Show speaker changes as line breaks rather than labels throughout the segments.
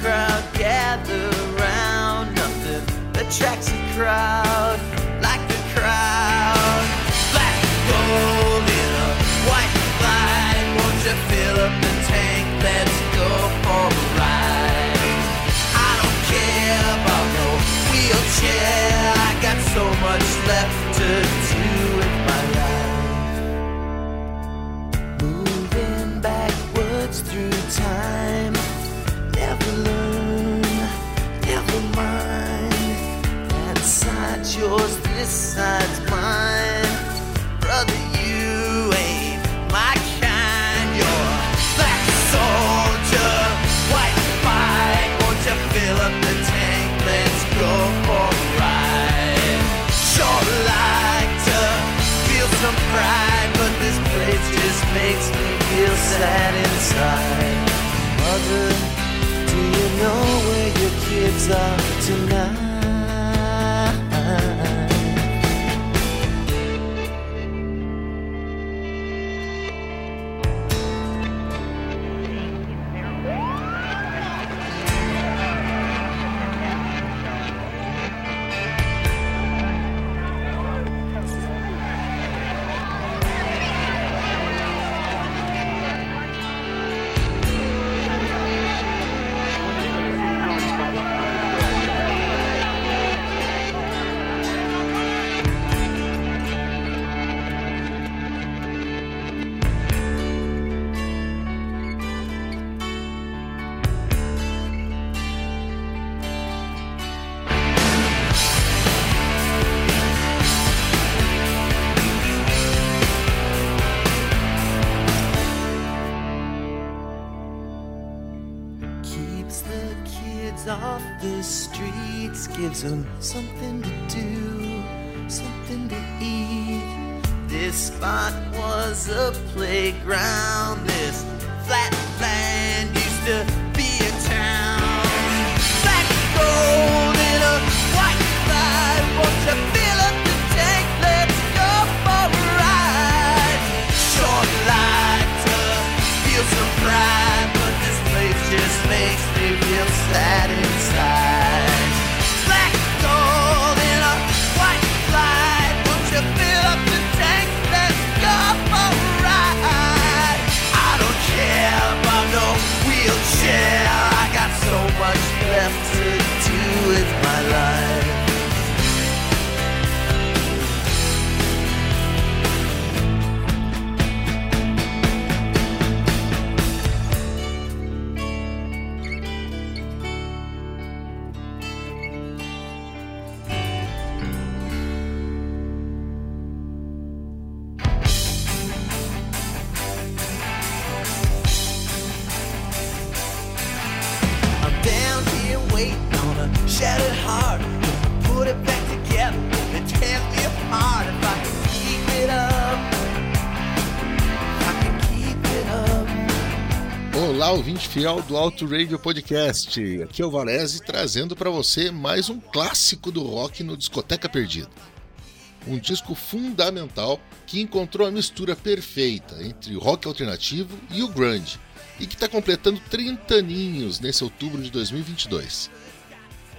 Crowd gather round. Nothing attracts a crowd like the crowd. Black and gold in a white light. Won't you fill up the tank? Let's go for a ride. I don't care about no wheelchair. I got so much left to do yours, this side's mine. Brother, you ain't my kind. You're a black soldier, white fight. Won't you fill up the tank? Let's go for a ride. Sure like to feel some pride, but this place just makes me feel sad inside. Mother, do you know where your kids are tonight? Something to do, something to eat. This spot was a playground, this flat land used to
Olá, ouvinte fiel do Alto Radio Podcast. Aqui é o Valese trazendo para você mais um clássico do rock no Discoteca Perdida. Um disco fundamental que encontrou a mistura perfeita entre o rock alternativo e o grunge e que está completando 30 aninhos nesse outubro de 2022.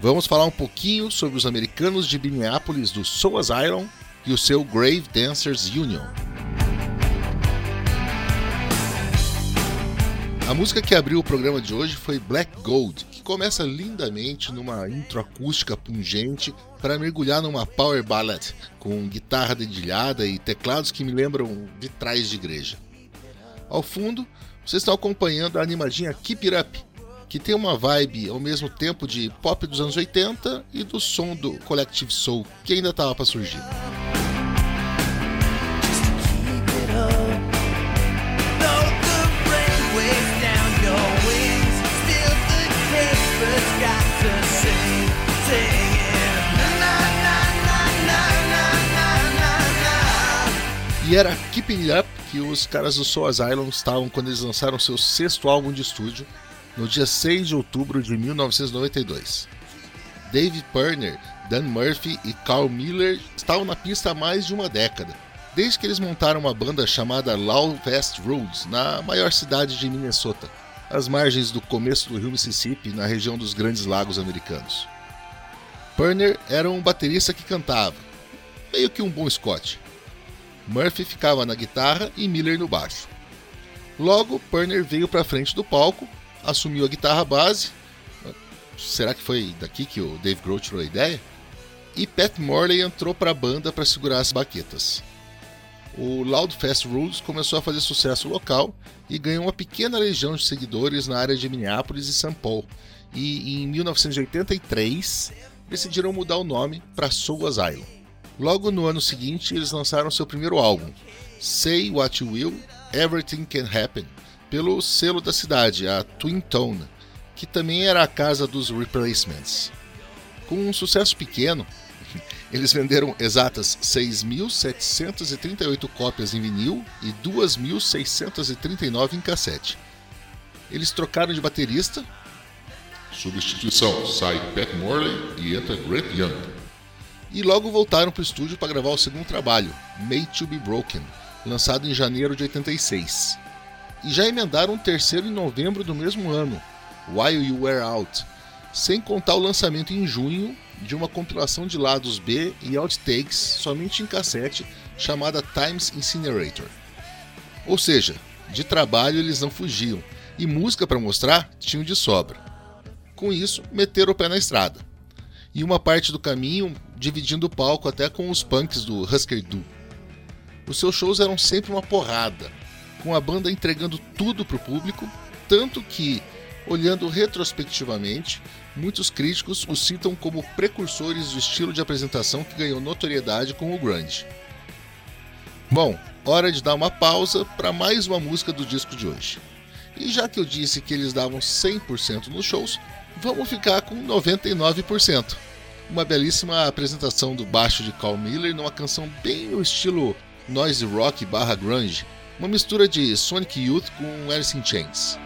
Vamos falar um pouquinho sobre os americanos de Minneapolis do Soul Asylum e o seu Grave Dancers Union. A música que abriu o programa de hoje foi Black Gold, que começa lindamente numa intro acústica pungente para mergulhar numa power ballad com guitarra dedilhada e teclados que me lembram vitrais de igreja. Ao fundo, vocês estão acompanhando a animadinha Keep It Up, que tem uma vibe ao mesmo tempo de pop dos anos 80 e do som do Collective Soul que ainda estava para surgir. E era Keeping Up que os caras do Soul Asylum estavam quando eles lançaram seu sexto álbum de estúdio, no dia 6 de outubro de 1992. Dave Perner, Dan Murphy e Carl Miller estavam na pista há mais de uma década, desde que eles montaram uma banda chamada Loud Fast Roads na maior cidade de Minnesota, às margens do começo do rio Mississippi, na região dos Grandes Lagos americanos. Perner era um baterista que cantava, meio que um bom Scott. Murphy ficava na guitarra e Miller no baixo. Logo, Perner veio para frente do palco, assumiu a guitarra base. Será que foi daqui que o Dave Grohl tirou a ideia? E Pat Morley entrou para a banda para segurar as baquetas. O Loud Fast Rules começou a fazer sucesso local e ganhou uma pequena legião de seguidores na área de Minneapolis e São Paulo. E em 1983 decidiram mudar o nome para Soul Asylum. Logo no ano seguinte, eles lançaram seu primeiro álbum, Say What You Will, Everything Can Happen, pelo selo da cidade, a Twin Tone, que também era a casa dos Replacements. Com um sucesso pequeno, eles venderam exatas 6.738 cópias em vinil e 2.639 em cassete. Eles trocaram de baterista.
Substituição: sai Pat Morley e entra Grant Young
e logo voltaram para o estúdio para gravar o segundo trabalho, Made to Be Broken, lançado em janeiro de 86. E já emendaram um terceiro em novembro do mesmo ano, While You Were Out, sem contar o lançamento em junho de uma compilação de lados B e outtakes somente em cassete chamada Times Incinerator. Ou seja, de trabalho eles não fugiam, e música para mostrar tinham de sobra. Com isso, meteram o pé na estrada. E uma parte do caminho dividindo o palco até com os punks do Husker Du. Os seus shows eram sempre uma porrada, com a banda entregando tudo para o público, tanto que, olhando retrospectivamente, muitos críticos os citam como precursores do estilo de apresentação que ganhou notoriedade com o grunge. Bom, hora de dar uma pausa para mais uma música do disco de hoje. E já que eu disse que eles davam 100% nos shows, vamos ficar com 99% uma belíssima apresentação do baixo de Carl Miller numa canção bem no estilo noise rock barra grunge, uma mistura de Sonic Youth com Alice in Chains.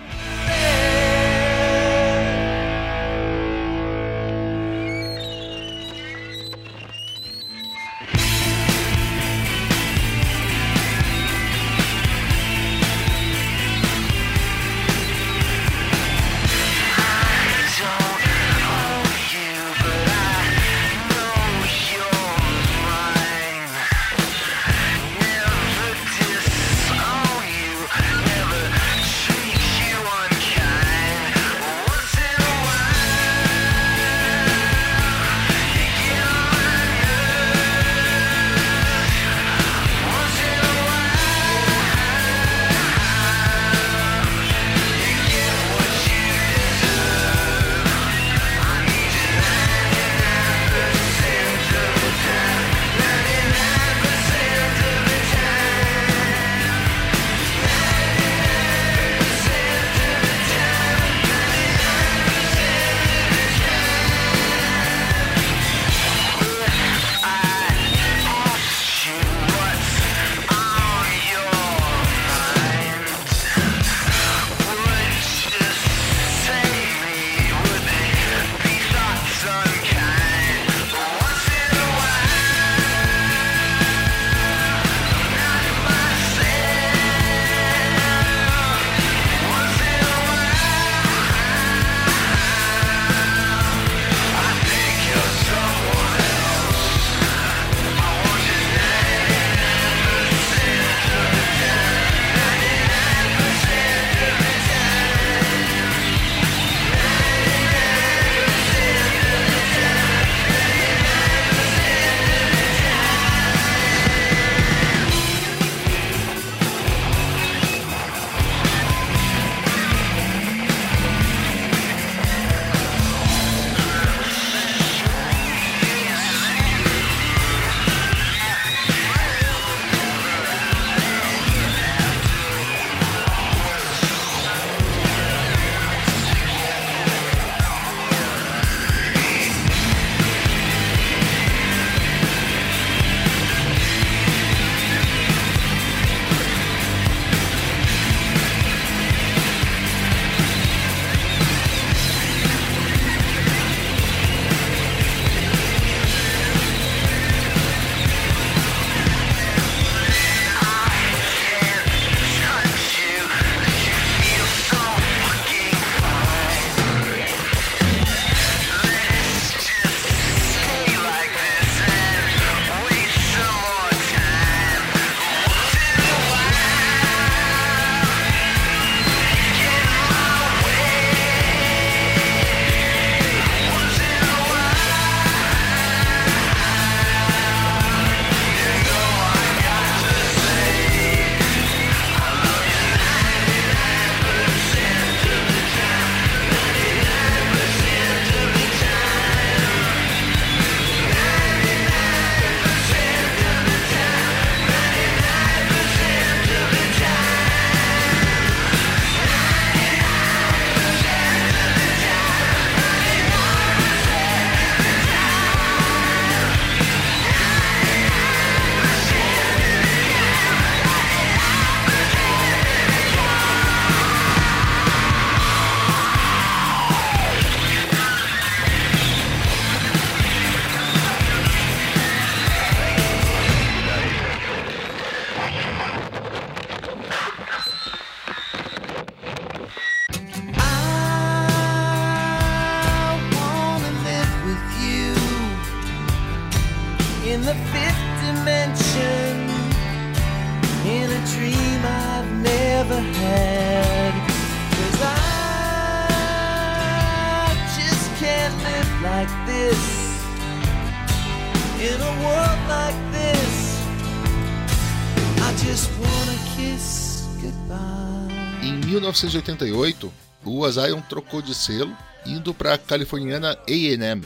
1988, o Azion trocou de selo, indo para a californiana A&M,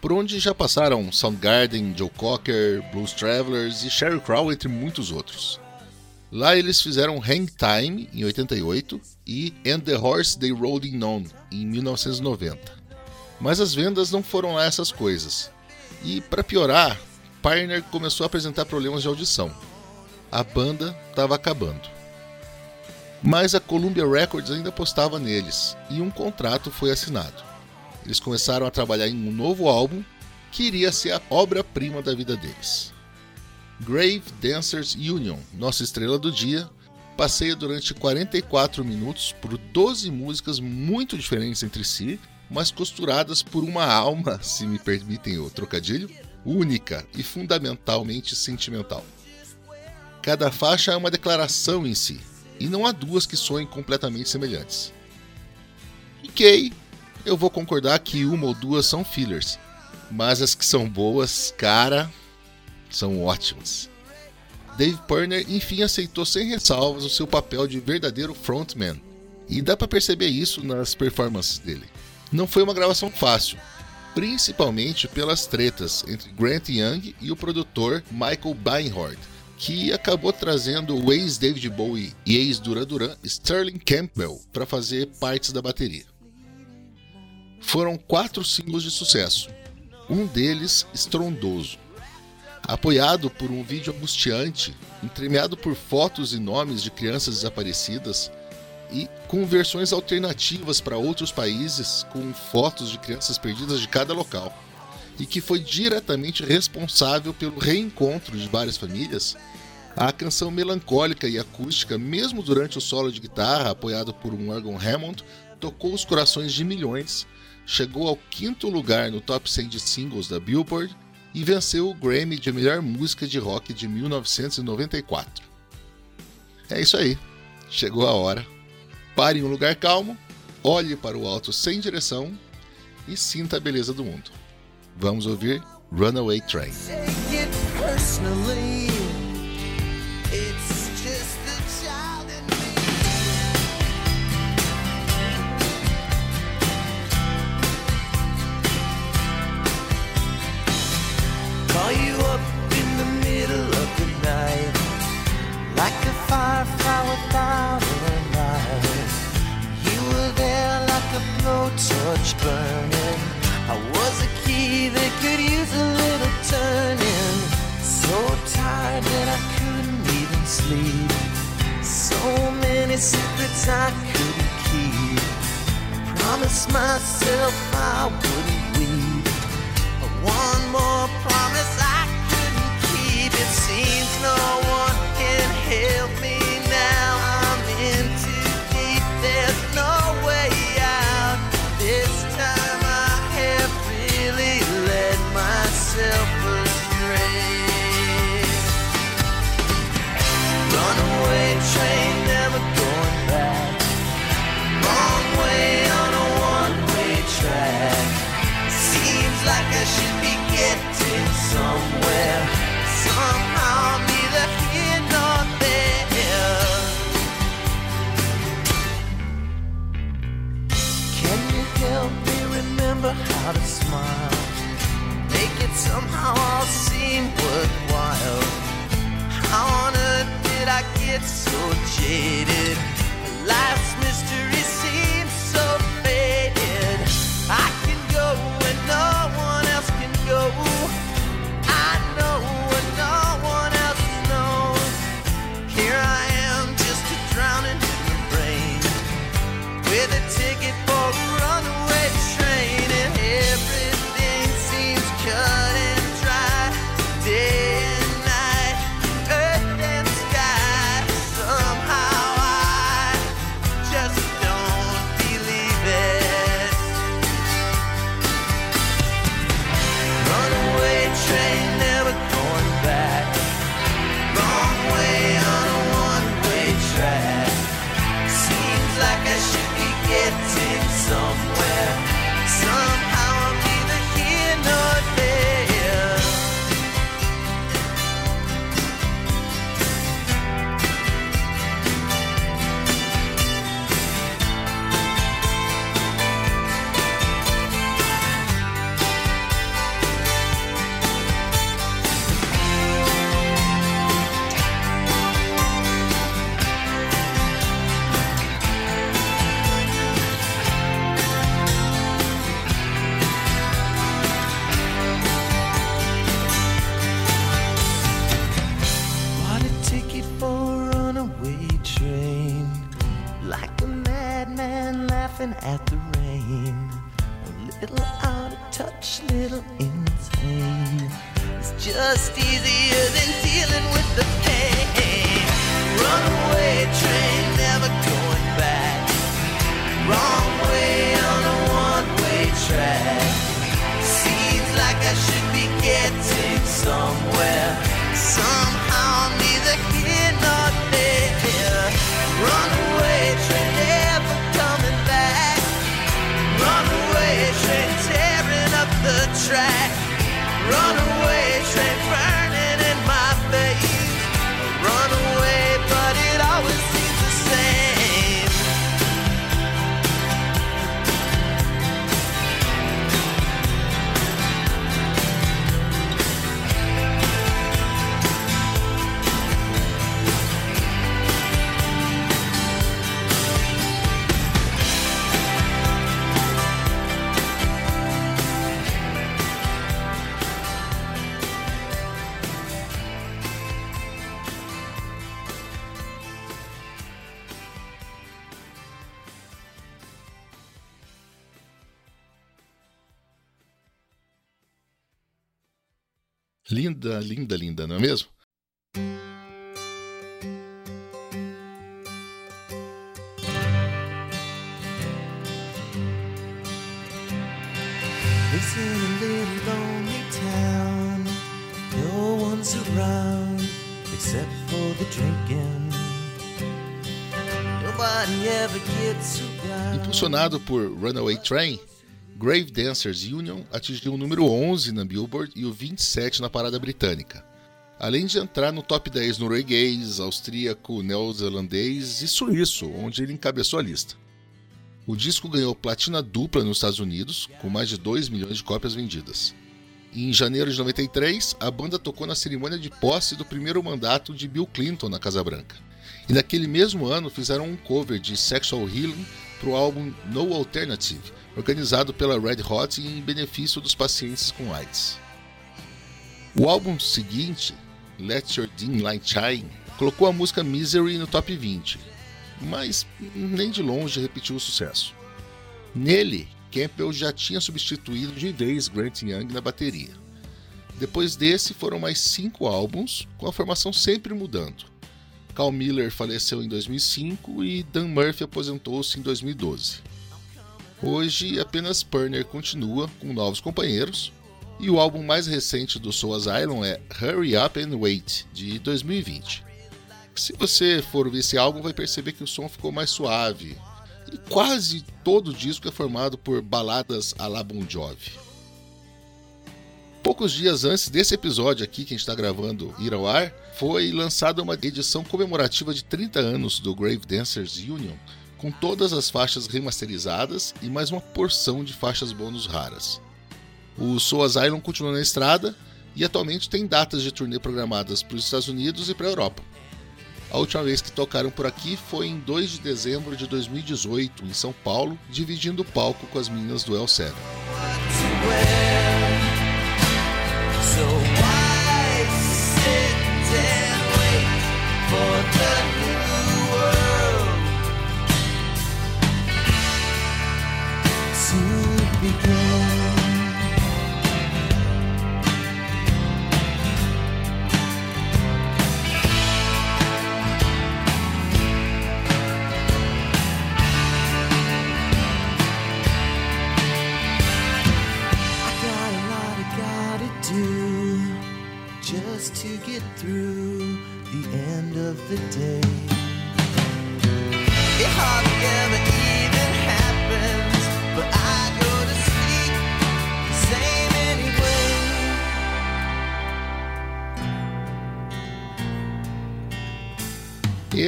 por onde já passaram Soundgarden, Joe Cocker, Blues Travelers e Sheryl Crow, entre muitos outros. Lá eles fizeram Hang Time, em 88, e And the Horse They Rode In On, em 1990. Mas as vendas não foram lá essas coisas. E, para piorar, Pioneer começou a apresentar problemas de audição. A banda estava acabando. Mas a Columbia Records ainda apostava neles, e um contrato foi assinado. Eles começaram a trabalhar em um novo álbum que iria ser a obra-prima da vida deles. Grave Dancers Union, nossa estrela do dia, passeia durante 44 minutos por 12 músicas muito diferentes entre si, mas costuradas por uma alma, se me permitem o trocadilho, única e fundamentalmente sentimental. Cada faixa é uma declaração em si, e não há duas que soem completamente semelhantes. Ok, eu vou concordar que uma ou duas são fillers, mas as que são boas, cara, são ótimas. Dave Purner enfim aceitou sem ressalvas o seu papel de verdadeiro frontman, e dá para perceber isso nas performances dele. Não foi uma gravação fácil, principalmente pelas tretas entre Grant Young e o produtor Michael Beinhard, que acabou trazendo o ex-David Bowie e ex-Duran Duran Sterling Campbell para fazer partes da bateria. Foram quatro singles de sucesso, um deles estrondoso. Apoiado por um vídeo angustiante, entremeado por fotos e nomes de crianças desaparecidas, e com versões alternativas para outros países com fotos de crianças perdidas de cada local, e que foi diretamente responsável pelo reencontro de várias famílias, a canção melancólica e acústica, mesmo durante o solo de guitarra apoiado por um órgão Hammond, tocou os corações de milhões, chegou ao quinto lugar no top 100 de singles da Billboard e venceu o Grammy de melhor música de rock de 1994. É isso aí, chegou a hora. Pare em um lugar calmo, olhe para o alto sem direção e sinta a beleza do mundo. Vamos ouvir Runaway Train. Linda, linda, linda, não é mesmo?
Lives in a little lonely town. No one's around except for the drinking. Nobody ever gets around.
Impulsionado por Runaway Train, Grave Dancers Union atingiu o número 11 na Billboard e o 27 na parada britânica. Além de entrar no top 10 norueguês, austríaco, neozelandês e suíço, onde ele encabeçou a lista. O disco ganhou platina dupla nos Estados Unidos, com mais de 2 milhões de cópias vendidas. Em janeiro de 93, a banda tocou na cerimônia de posse do primeiro mandato de Bill Clinton na Casa Branca. E naquele mesmo ano fizeram um cover de Sexual Healing para o álbum No Alternative, organizado pela Red Hot em benefício dos pacientes com AIDS. O álbum seguinte, Let Your Dim Light Shine, colocou a música Misery no top 20, mas nem de longe repetiu o sucesso. Nele, Campbell já tinha substituído de vez Grant Young na bateria. Depois desse foram mais cinco álbuns, com a formação sempre mudando. Carl Miller faleceu em 2005 e Dan Murphy aposentou-se em 2012. Hoje apenas Purner continua com novos companheiros, e o álbum mais recente do Soul Asylum é Hurry Up and Wait, de 2020. Se você for ver esse álbum, vai perceber que o som ficou mais suave, e quase todo o disco é formado por baladas à la Bon Jovi. Poucos dias antes desse episódio aqui que a gente está gravando ir ao ar, foi lançada uma edição comemorativa de 30 anos do Grave Dancers Union, com todas as faixas remasterizadas e mais uma porção de faixas bônus raras. O Soul Asylum continua na estrada e atualmente tem datas de turnê programadas para os Estados Unidos e para a Europa. A última vez que tocaram por aqui foi em 2 de dezembro de 2018, em São Paulo, dividindo o palco com as meninas do El 7.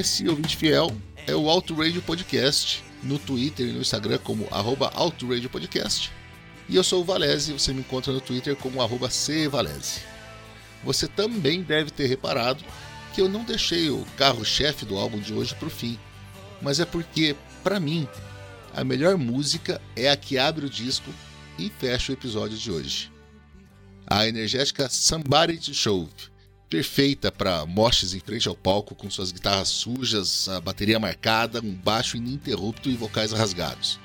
Esse ouvinte fiel é o Auto Radio Podcast, no Twitter e no Instagram como arroba Podcast. E eu sou o Valese você me encontra no Twitter como arroba cvalese. Você também deve ter reparado que eu não deixei o carro-chefe do álbum de hoje para o fim, mas é porque, para mim, a melhor música é a que abre o disco e fecha o episódio de hoje. A energética Somebody to Shove, perfeita para moches em frente ao palco com suas guitarras sujas, a bateria marcada, um baixo ininterrupto e vocais rasgados.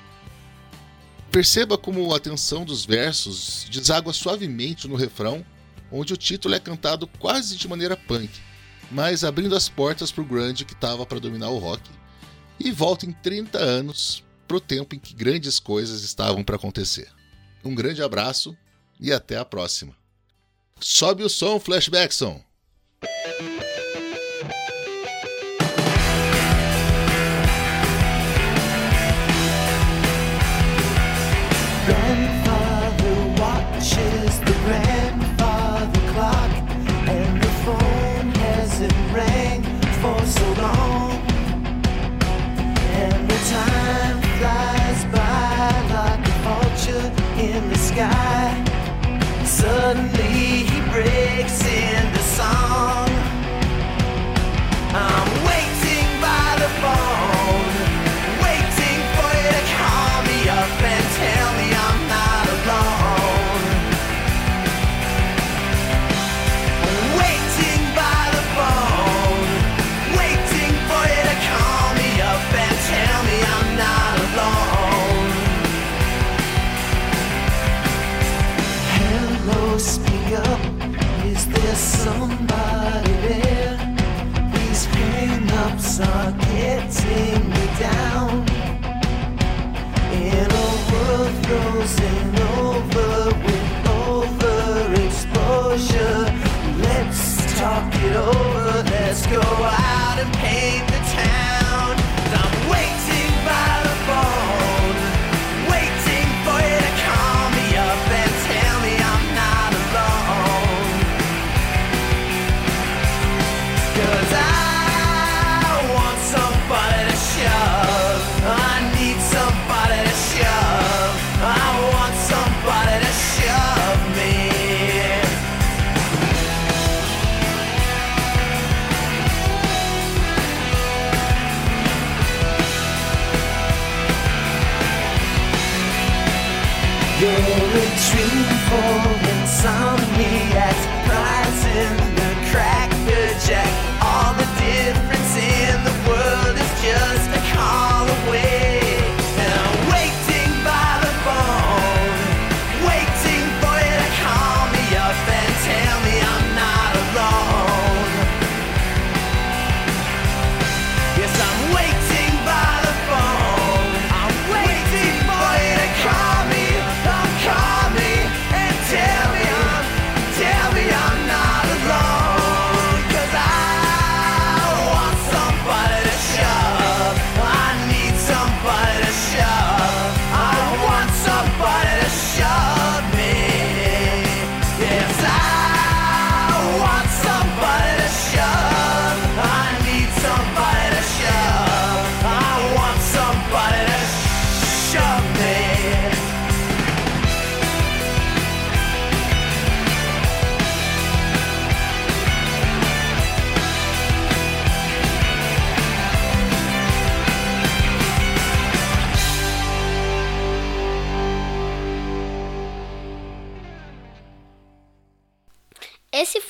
Perceba como a tensão dos versos deságua suavemente no refrão, onde o título é cantado quase de maneira punk, mas abrindo as portas para o grande que estava para dominar o rock, e volta em 30 anos para o tempo em que grandes coisas estavam para acontecer. Um grande abraço e até a próxima. Sobe o som, Flashbackson!
in the sky. Suddenly he breaks into song.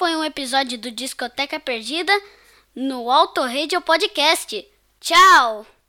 foi um episódio do Discoteca Perdida no Auto Radio Podcast. Tchau!